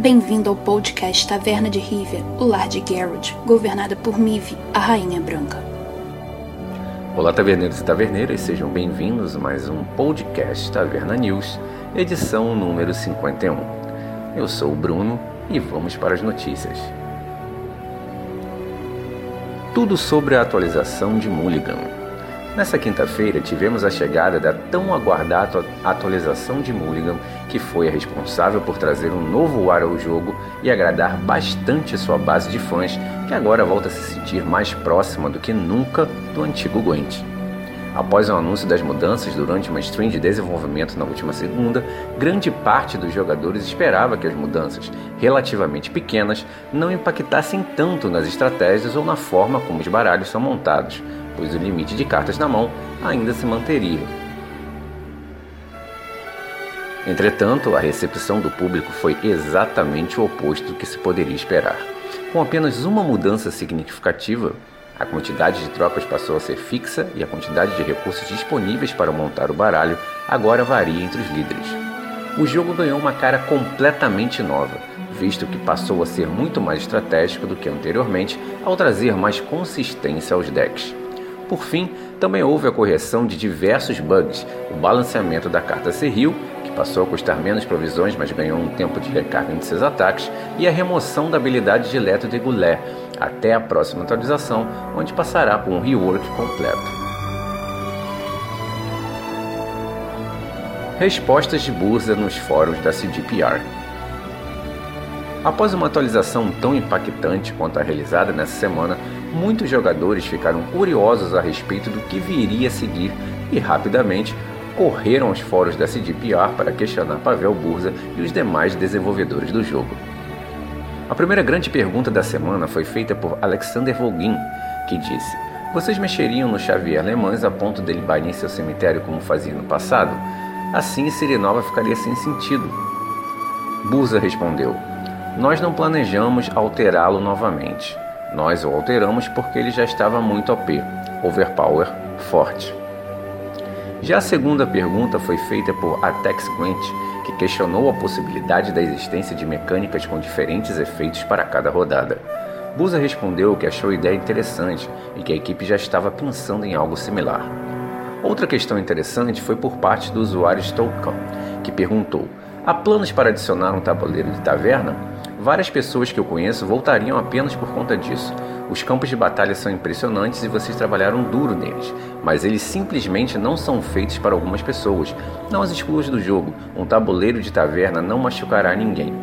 Bem-vindo ao podcast Taverna de Rivia, o lar de Geralt, governada por Mive, a Rainha Branca. Olá, taverneiros e taverneiras, sejam bem-vindos a mais um podcast Taverna News, edição número 51. Eu sou o Bruno e vamos para as notícias. Tudo sobre a atualização de Mulligan. Nessa quinta-feira, tivemos a chegada da tão aguardada atualização de Mulligan, que foi a responsável por trazer um novo ar ao jogo e agradar bastante sua base de fãs, que agora volta a se sentir mais próxima do que nunca do antigo Gwent. Após o anúncio das mudanças durante uma stream de desenvolvimento na última segunda, grande parte dos jogadores esperava que as mudanças, relativamente pequenas, não impactassem tanto nas estratégias ou na forma como os baralhos são montados pois o limite de cartas na mão ainda se manteria. Entretanto, a recepção do público foi exatamente o oposto do que se poderia esperar. Com apenas uma mudança significativa, a quantidade de trocas passou a ser fixa e a quantidade de recursos disponíveis para montar o baralho agora varia entre os líderes. O jogo ganhou uma cara completamente nova, visto que passou a ser muito mais estratégico do que anteriormente ao trazer mais consistência aos decks. Por fim, também houve a correção de diversos bugs, o balanceamento da carta Serril, que passou a custar menos provisões, mas ganhou um tempo de recarga em seus ataques, e a remoção da habilidade de Leto de Goulet, até a próxima atualização, onde passará por um rework completo. Respostas de Bursa nos fóruns da CDPR. Após uma atualização tão impactante quanto a realizada nessa semana, muitos jogadores ficaram curiosos a respeito do que viria a seguir e rapidamente correram aos fóruns da CDPR para questionar Pavel Burza e os demais desenvolvedores do jogo. A primeira grande pergunta da semana foi feita por Alexander Volgin, que disse: Vocês mexeriam no Xavier Alemães a ponto dele banir seu cemitério como fazia no passado? Assim, Sirinova ficaria sem sentido. Burza respondeu: Nós não planejamos alterá-lo novamente. Nós o alteramos porque ele já estava muito OP, overpower, forte. Já a segunda pergunta foi feita por Atex Gwent, que questionou a possibilidade da existência de mecânicas com diferentes efeitos para cada rodada. Busa respondeu que achou a ideia interessante e que a equipe já estava pensando em algo similar. Outra questão interessante foi por parte do usuário Stolkan, que perguntou: há planos para adicionar um tabuleiro de taverna? Várias pessoas que eu conheço voltariam apenas por conta disso. Os campos de batalha são impressionantes e vocês trabalharam duro neles, mas eles simplesmente não são feitos para algumas pessoas. Não as excluas do jogo. Um tabuleiro de taverna não machucará ninguém.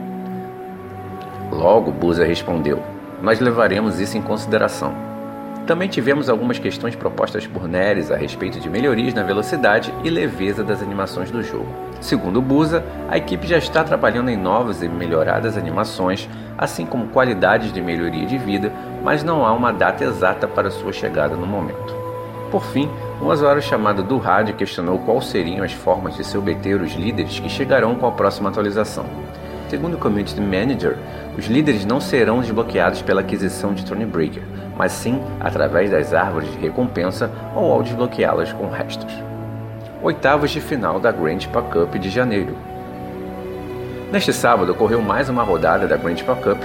Logo, Buza respondeu: Nós levaremos isso em consideração. Também tivemos algumas questões propostas por Neres a respeito de melhorias na velocidade e leveza das animações do jogo. Segundo Busa, a equipe já está trabalhando em novas e melhoradas animações, assim como qualidades de melhoria de vida, mas não há uma data exata para sua chegada no momento. Por fim, um usuário chamado do rádio questionou quais seriam as formas de se obter os líderes que chegarão com a próxima atualização. Segundo o Community Manager, os líderes não serão desbloqueados pela aquisição de Thronebreaker, mas sim através das árvores de recompensa ou ao desbloqueá-las com restos. Oitavas de final da Grand Pack Cup de janeiro. Neste sábado ocorreu mais uma rodada da Grand Pack Cup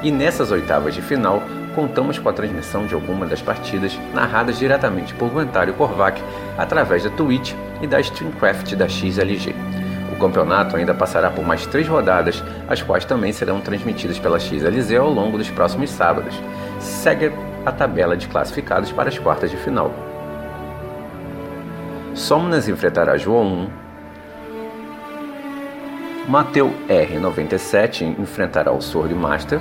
e nessas oitavas de final contamos com a transmissão de algumas das partidas narradas diretamente por Guantário Korvac através da Twitch e da Streamcraft da XLG. O campeonato ainda passará por mais três rodadas, as quais também serão transmitidas pela XLZ ao longo dos próximos sábados. Segue a tabela de classificados para as quartas de final. Somnas enfrentará João 1. Mateu R97 enfrentará o Sword Master.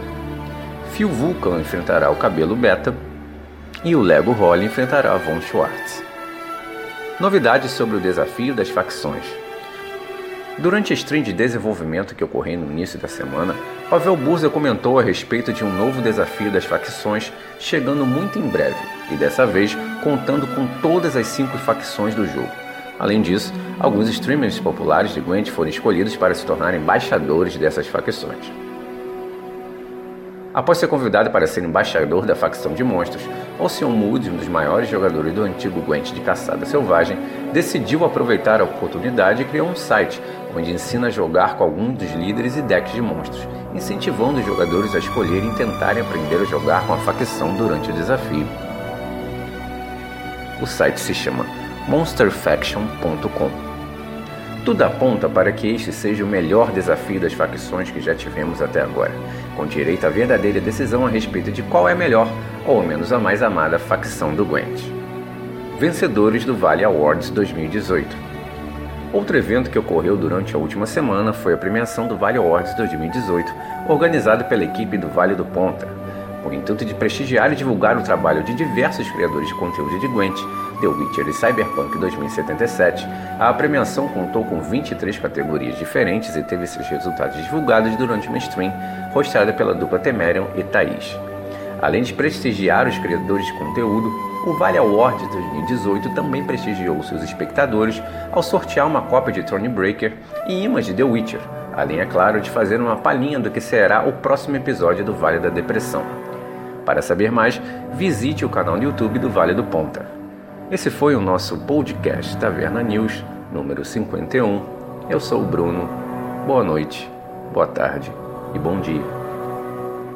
Phil Vulcan enfrentará o Cabelo Beta. E o Lego Holly enfrentará Von Schwartz. Novidades sobre o desafio das facções. Durante a stream de desenvolvimento que ocorreu no início da semana, Pavel Burza comentou a respeito de um novo desafio das facções chegando muito em breve, e dessa vez contando com todas as cinco facções do jogo. Além disso, alguns streamers populares de Gwent foram escolhidos para se tornarem embaixadores dessas facções. Após ser convidado para ser embaixador da facção de monstros, Ocean Mood, um dos maiores jogadores do antigo Gwent de caçada selvagem, decidiu aproveitar a oportunidade e criou um site onde ensina a jogar com alguns dos líderes e decks de monstros, incentivando os jogadores a escolherem e tentarem aprender a jogar com a facção durante o desafio. O site se chama monsterfaction.com. Tudo aponta para que este seja o melhor desafio das facções que já tivemos até agora, com direito à verdadeira decisão a respeito de qual é a melhor, ou menos a mais amada facção do Gwent. Vencedores do Vale Awards 2018 Outro evento que ocorreu durante a última semana foi a premiação do Vale Awards 2018, organizado pela equipe do Vale do Ponta, com o intuito de prestigiar e divulgar o trabalho de diversos criadores de conteúdo de Gwent, The Witcher e Cyberpunk 2077, a premiação contou com 23 categorias diferentes e teve seus resultados divulgados durante uma stream hostada pela dupla Temerion e Thaís. Além de prestigiar os criadores de conteúdo, o Vale Awards 2018 também prestigiou seus espectadores ao sortear uma cópia de Thronebreaker e imãs de The Witcher, além, é claro, de fazer uma palhinha do que será o próximo episódio do Vale da Depressão. Para saber mais, visite o canal no YouTube do Vale do Ponta. Esse foi o nosso podcast Taverna News, número 51. Eu sou o Bruno. Boa noite, boa tarde e bom dia.